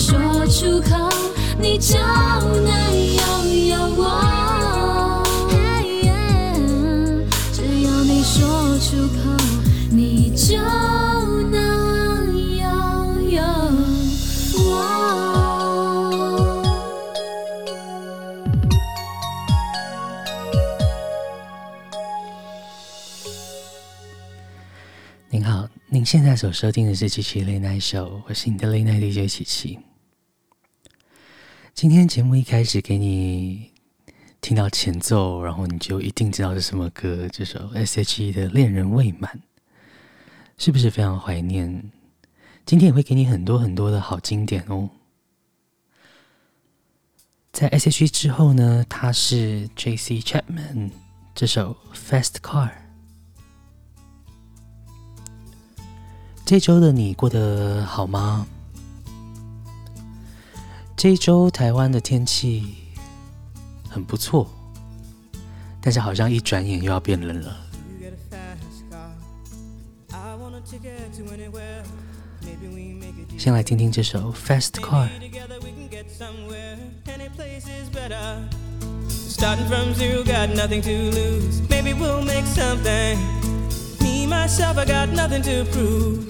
说出口，你就能拥有我。只要你说出口，你就能拥有我。您好，您现在所收听的是七七丽奈秀，我是您的丽奈 DJ 七七。今天节目一开始给你听到前奏然后你就一定知道是什么歌这首 she 的恋人未满是不是非常怀念？今天也会给你很多很多的好经典哦。在 she 之后呢它是 jc chapman 这首 fast car 这周的你过得好吗？这一周台湾的天气很不错但是好像一转眼又要变冷了先来听听这首 fast Car Starting from zoo got nothing to lose maybe we'll make something me myself i got nothing to prove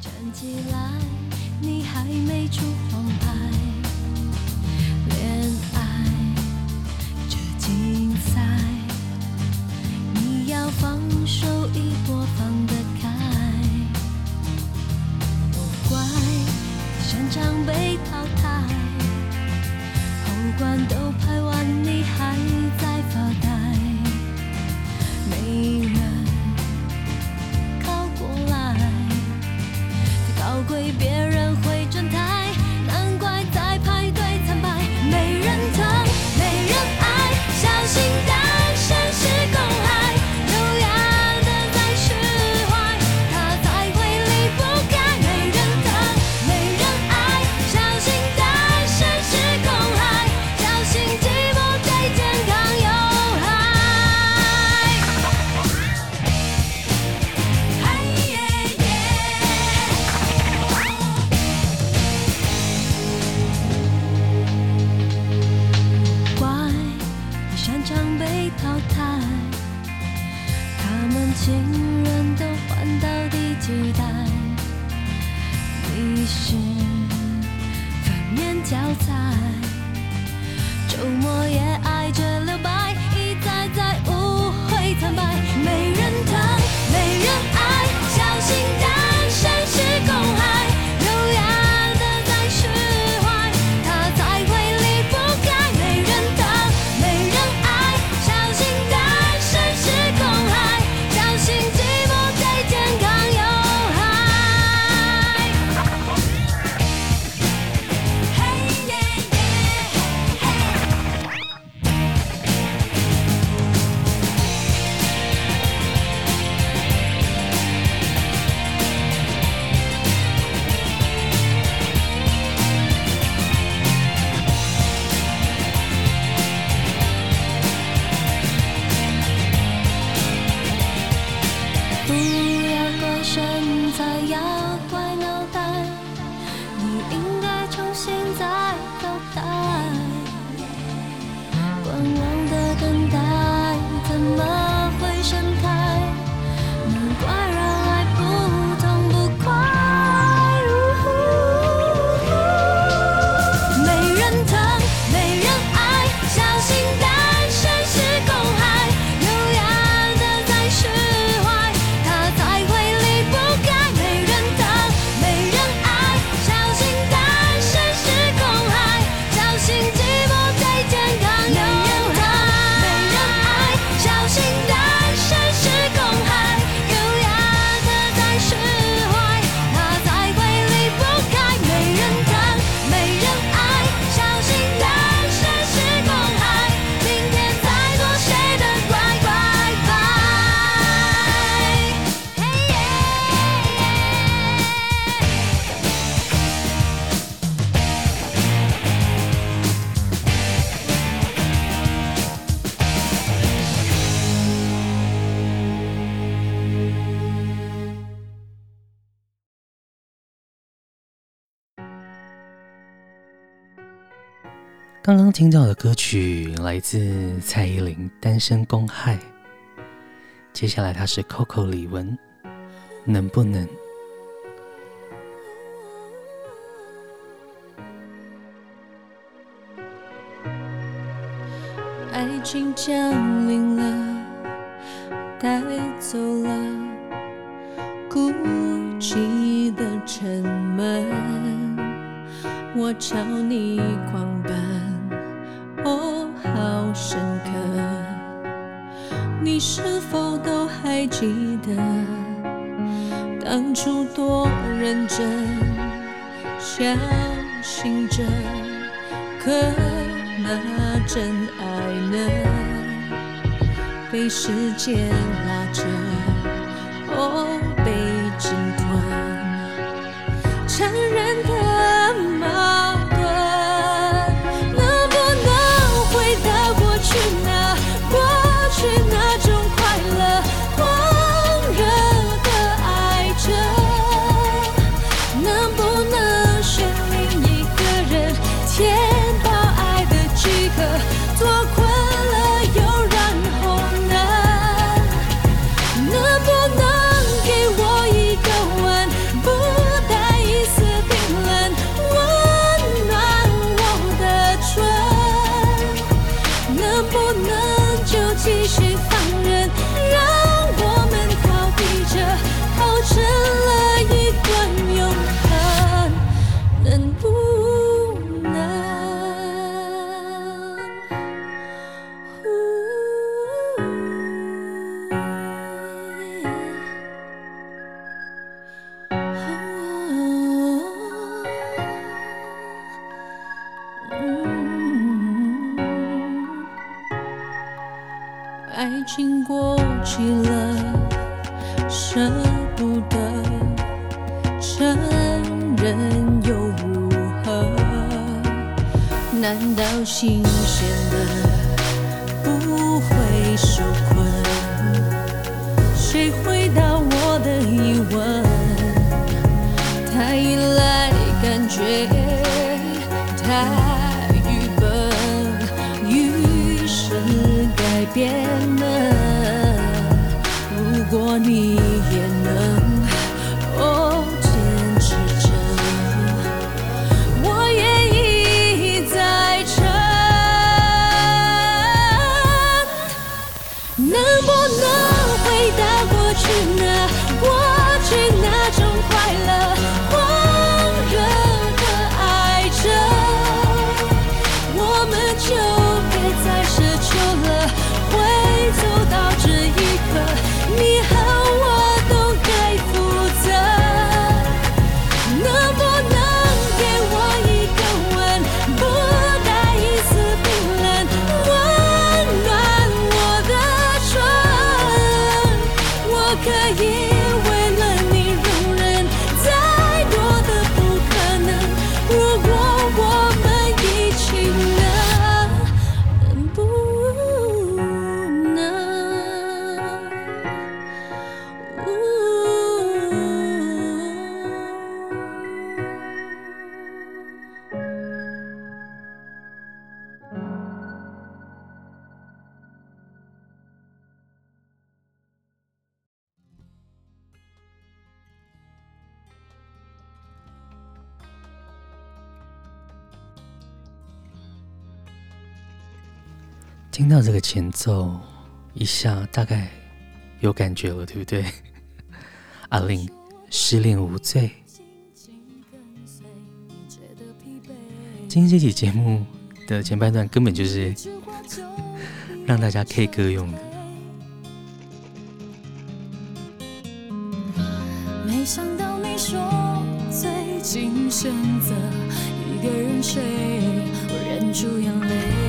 站起来，你还没出黄牌，刚刚听到的歌曲来自蔡依林《单身公害》，接下来他是 Coco 李玟，能不能？爱情降临了，带走了孤寂的沉闷，我朝你狂奔。哦，好深刻，你是否都还记得当初多认真，相信着，可那真爱呢？被时间拉着，哦，听到这个前奏，一下大概有感觉了，对不对？阿令失恋无罪。今天这期节目的前半段根本就是 让大家 K 歌用的。没想到你说最近选择一个人睡，我忍住眼泪。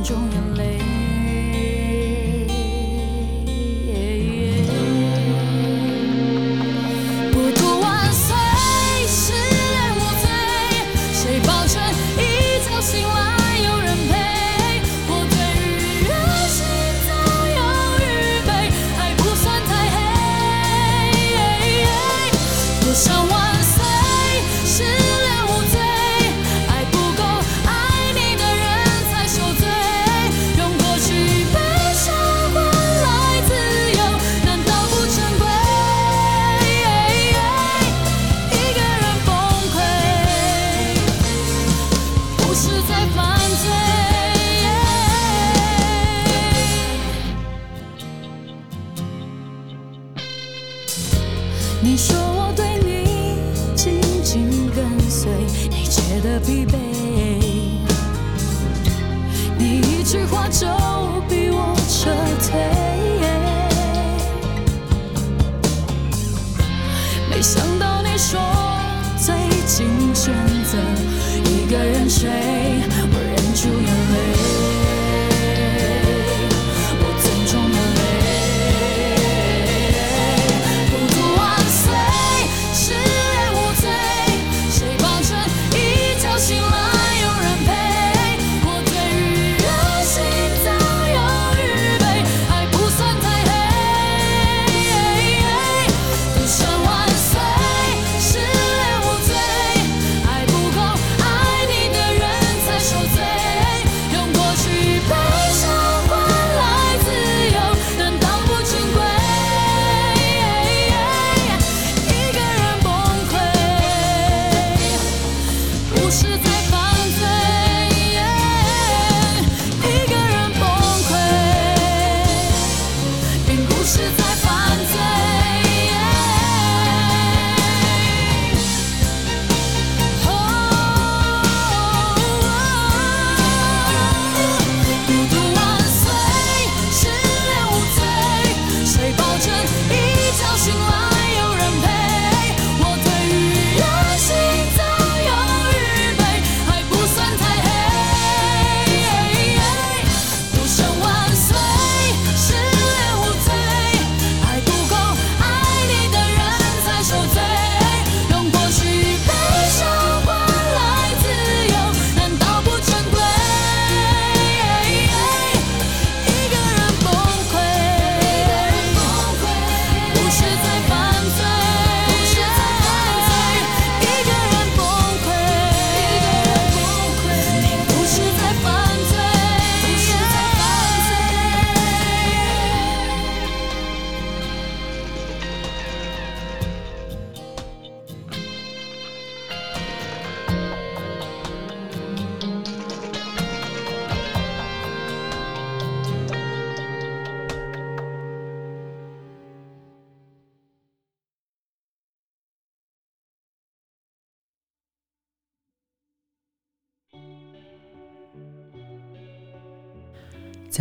中眼泪。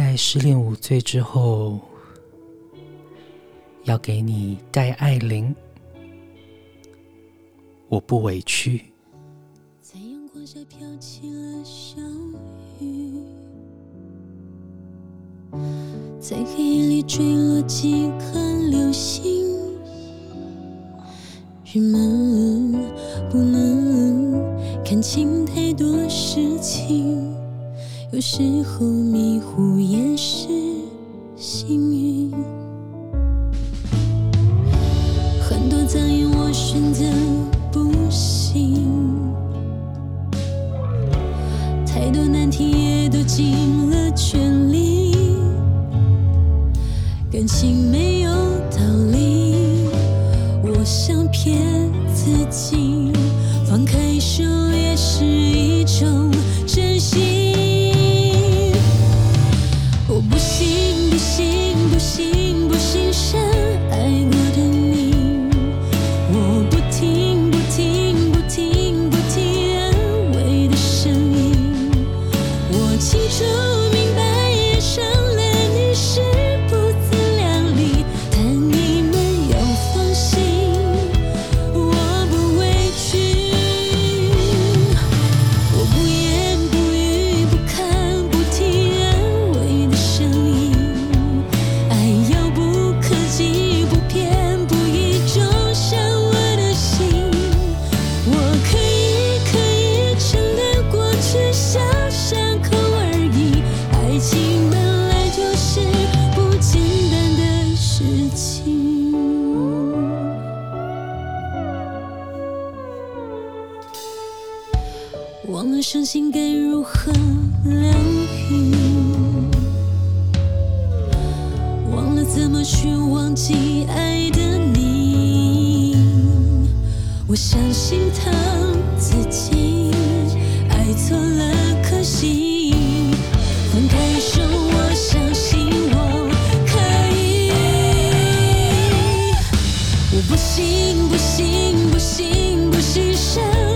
在失恋无罪之后要给你戴爱玲。我不委屈。在阳光下飘起了小雨在黑夜里坠落几颗流星人们不能看清太多事情。有时候迷糊也是我相信疼自己，爱错了可惜。放开手，我相信我可以。我不信，不信，不信，不信。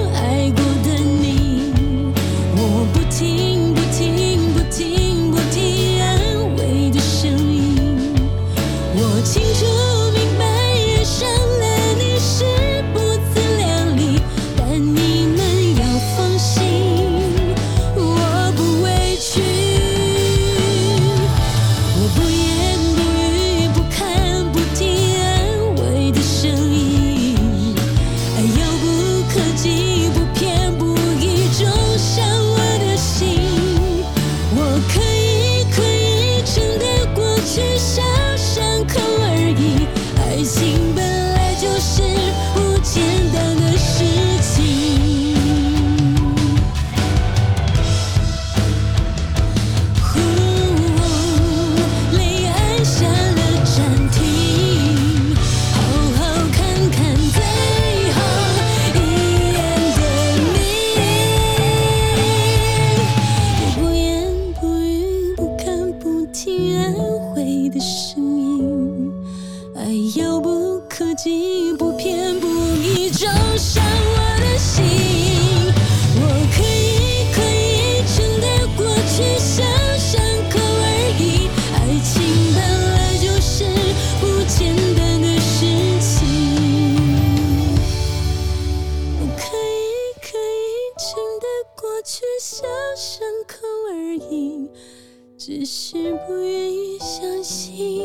只是不愿意相信，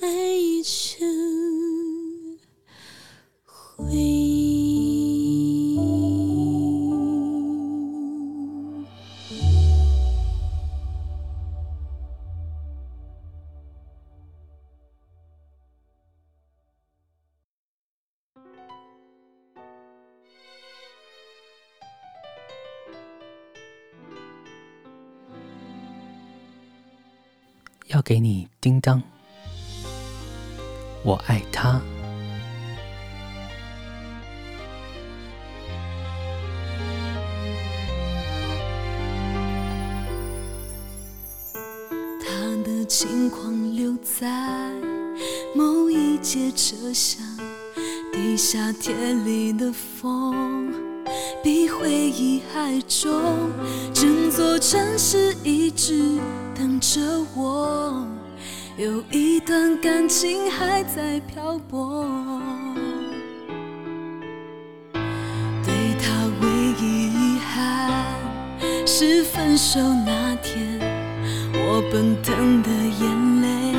爱已。给你叮当。我爱他。他的轻狂留在某一节车厢地下铁里的风比回忆还重。整座城市一直等着我，有一段感情还在漂泊。对他唯一遗憾是分手那天，我奔腾的眼泪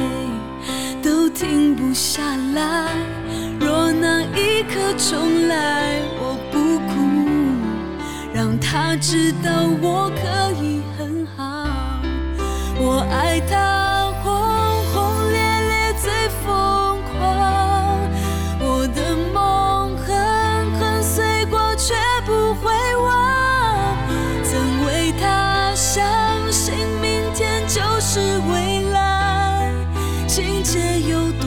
都停不下来。若那一刻重来，我不哭，让他知道我可以。爱他轰轰烈烈最疯狂，我的梦狠狠碎过却不会忘。曾为他相信明天就是未来，情节有多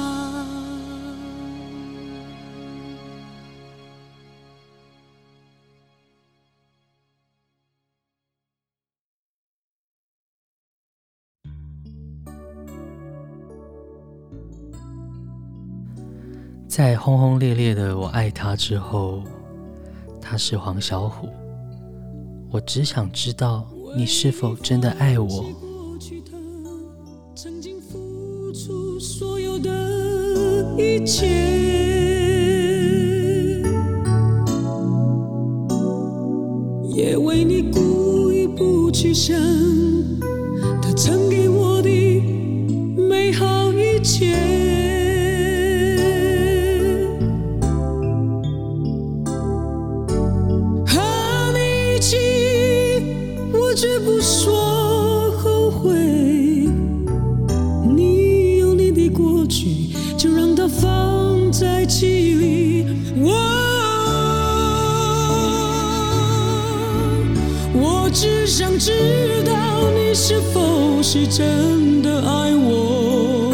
在轰轰烈烈的我爱他之后，他是黄小琥。我只想知道你是否真的爱我。曾经付出所有的一切，也为你故意不去想他曾给知道你是否是真的爱我。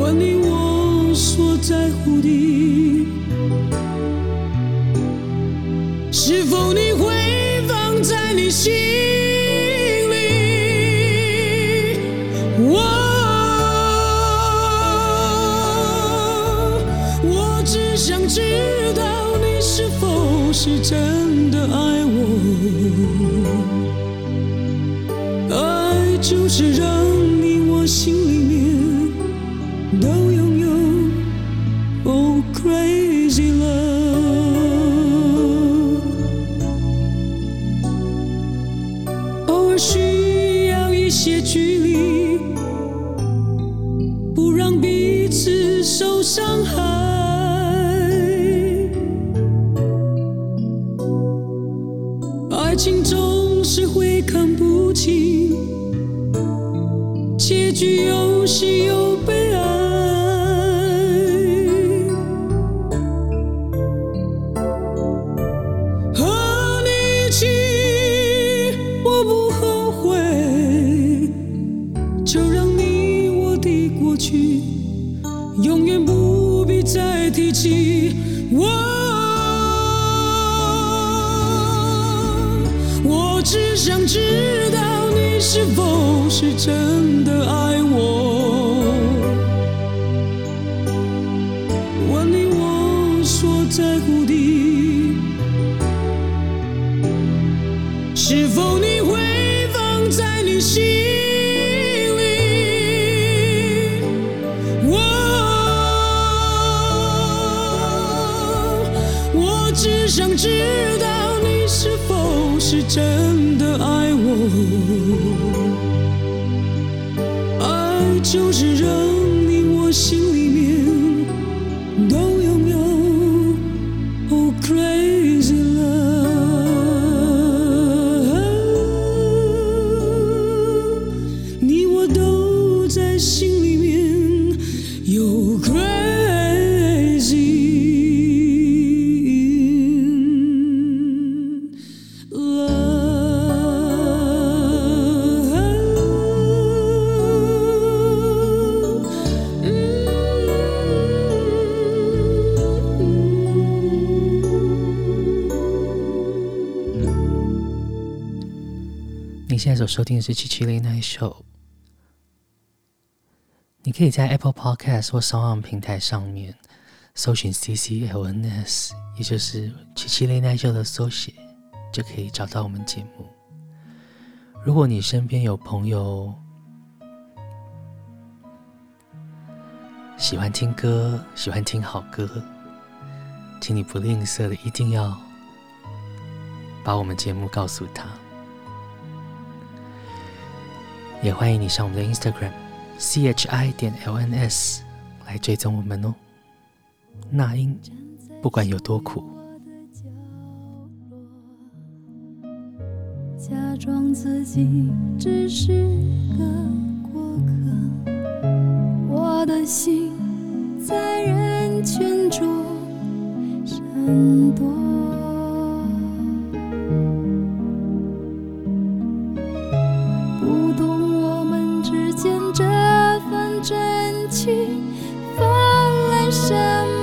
问你我所在乎的，是否你会放在你心里？我我只想知道你是否是真伤害。爱情总是会看不清，结局有喜有悲现在所收听的是七七 Late Night Show。你可以在 Apple Podcast 或 s o n 平台上面搜寻 CCLNS，也就是七七 Late Night Show 的缩写，就可以找到我们节目。如果你身边有朋友喜欢听歌，喜欢听好歌，请你不吝啬的一定要把我们节目告诉他。也欢迎你上我们的 Instagram C H I 点 L N S 来追踪我们哦。那英，不管有多苦，假装自己只是个过客，我的心在人群中闪躲。真情泛滥生命。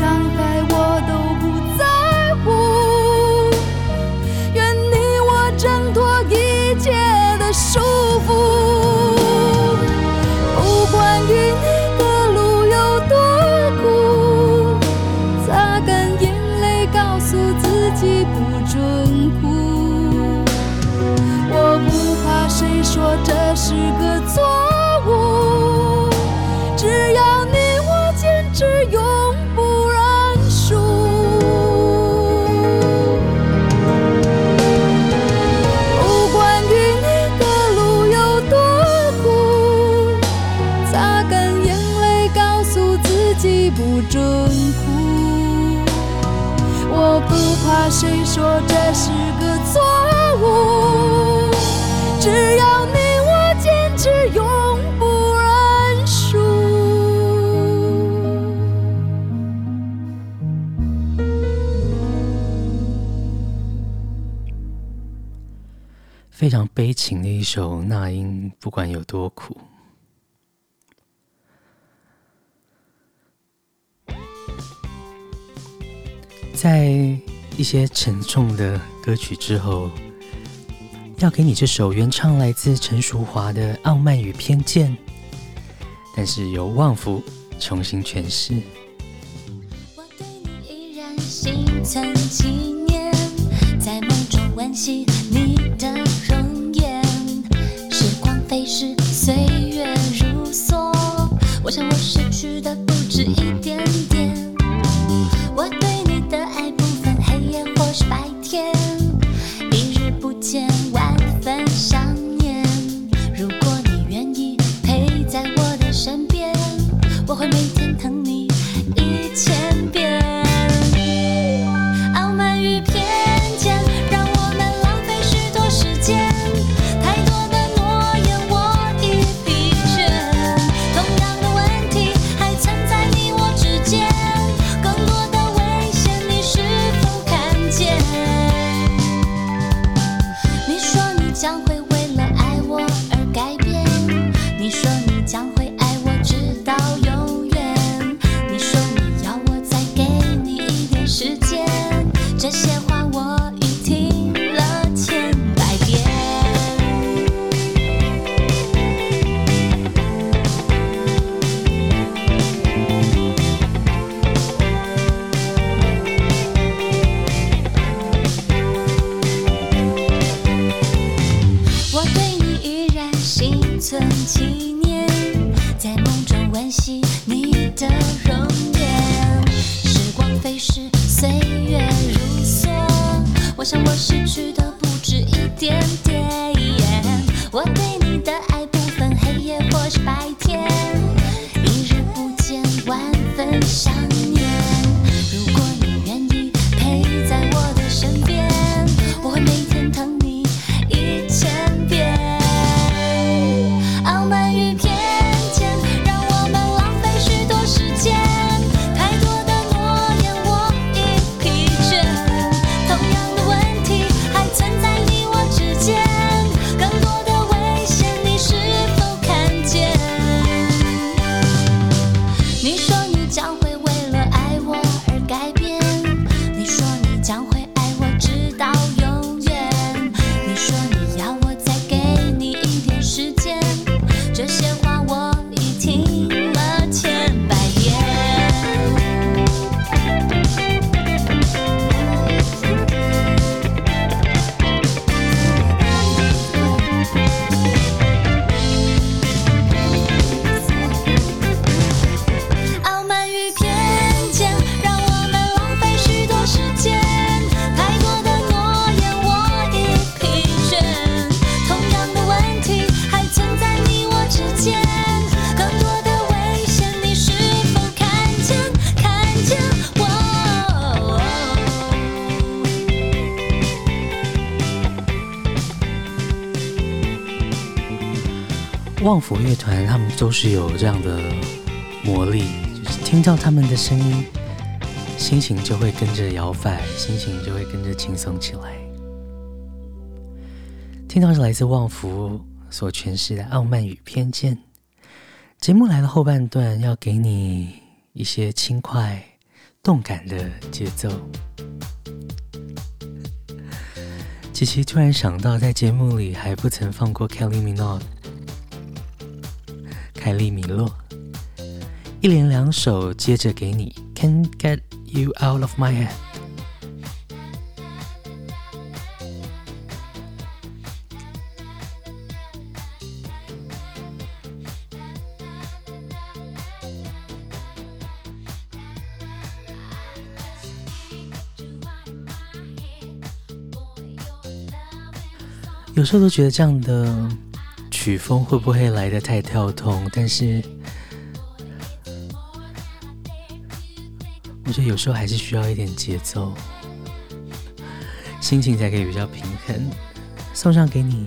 伤悲。说这是个错误？只要你我坚持，永不认输。非常悲情的一首《那英不管有多苦》。在一些沉重的歌曲之后，要给你这首原唱来自陈淑樺的《傲慢与偏见》，但是由旺福重新诠释。我对你依然心存纪念，在梦中温习你的容颜。时光飞逝，岁月如梭，我想我失去的不止一点点。我对。福乐团他们都是有这样的魔力，就是听到他们的声音，心情就会跟着摇摆，心情就会跟着轻松起来。听到是来自旺福所诠释的《傲慢与偏见》。节目来的后半段，要给你一些轻快、动感的节奏。琪琪突然想到，在节目里还不曾放过 Kelly Minot 凯莉米洛，一连两首接着给你，Can't Get You Out of My Head。有时候都觉得这样的曲风会不会来的太跳动？但是我觉得有时候还是需要一点节奏，心情才可以比较平衡。送上给你。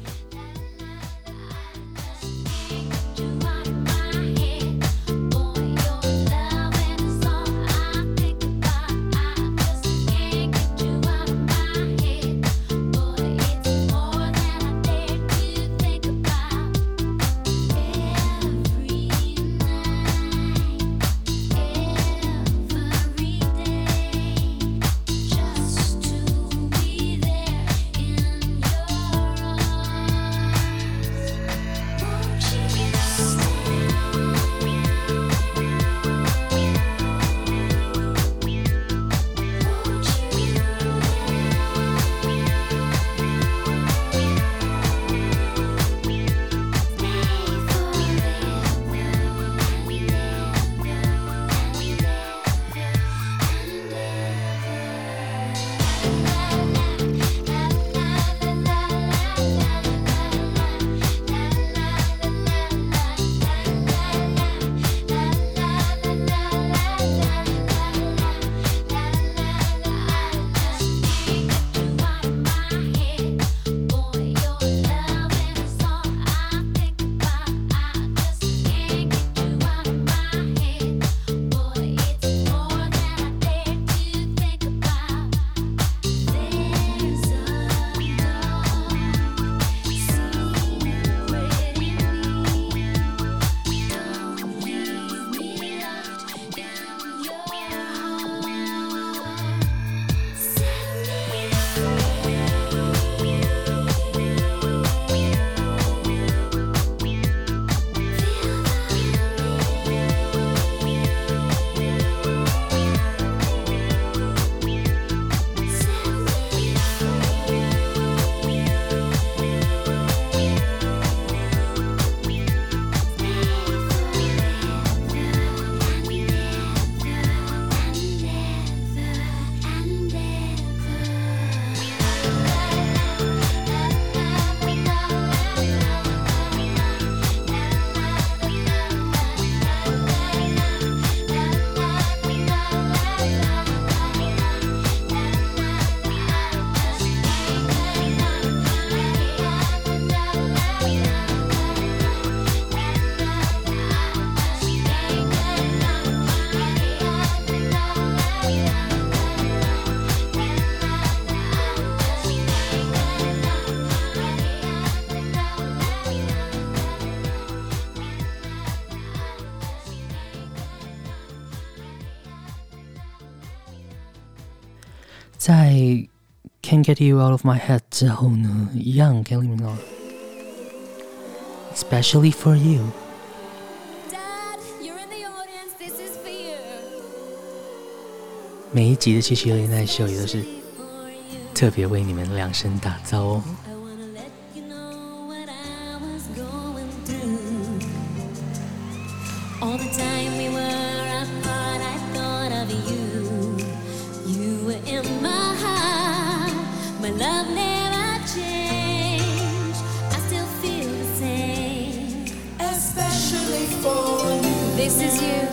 Can't Get You Out of My Head》之后呢，一样 Kelly Minogue，Especially for You。每一集的七七六恋爱秀也都是特别为你们量身打造哦。this is you.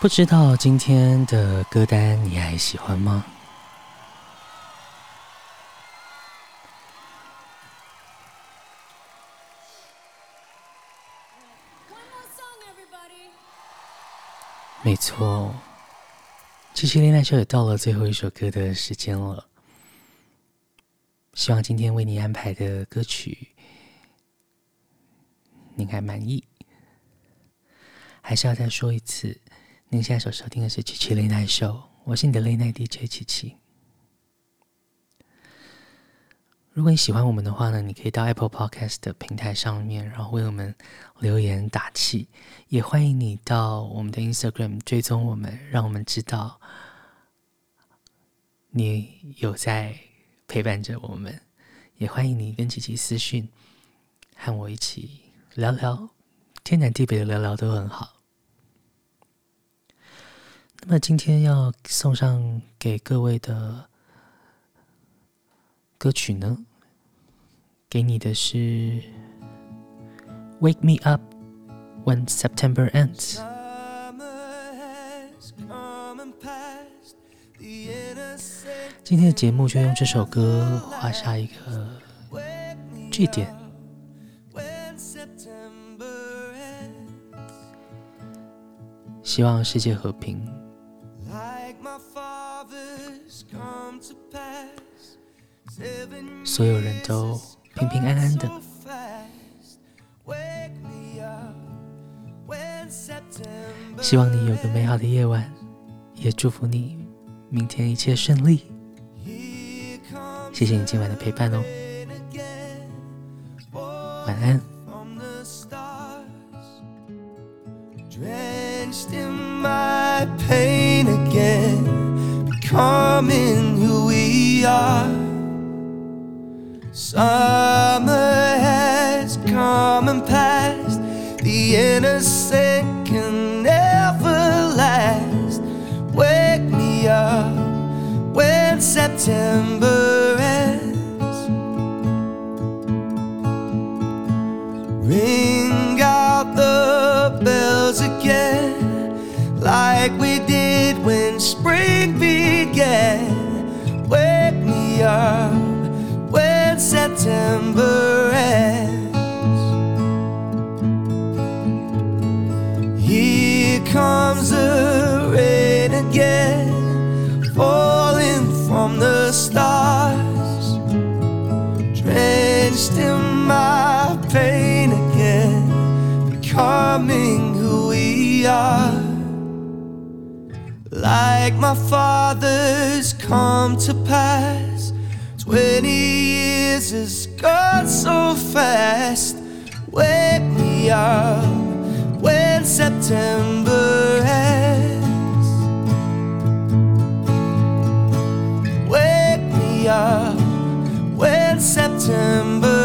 不知道今天的歌单你还喜欢吗？没错，七七恋爱秀也到了最后一首歌的时间了。希望今天为你安排的歌曲，您还满意？还是要再说一次，您现在所收听的是七七恋爱秀，我是你的恋爱 DJ 七七。如果你喜欢我们的话呢，你可以到 Apple Podcast 的平台上面，然后为我们留言打气。也欢迎你到我们的 Instagram 追踪我们，让我们知道你有在陪伴着我们。也欢迎你跟琪琪私讯，和我一起聊聊，天南地北的聊聊都很好。那么今天要送上给各位的。歌曲呢，给你的是《Wake Me Up When September Ends》。今天的节目就用这首歌画下一个句点。希望世界和平。所有人都平平安安的。希望你有个美好的夜晚，也祝福你明天一切顺利。谢谢你今晚的陪伴哦，晚安。Drenched in my pain again, coming who we are. Summer has come and passed, the innocent can never last. Wake me up when September ends. Ring out the bells again, like we did when spring began. Wake me up. September ends. Here comes the rain again, falling from the stars, drenched in my pain again, becoming who we are. Like my father's come to pass, twenty years has gone so fast. Wake me up when September ends. Wake me up when September.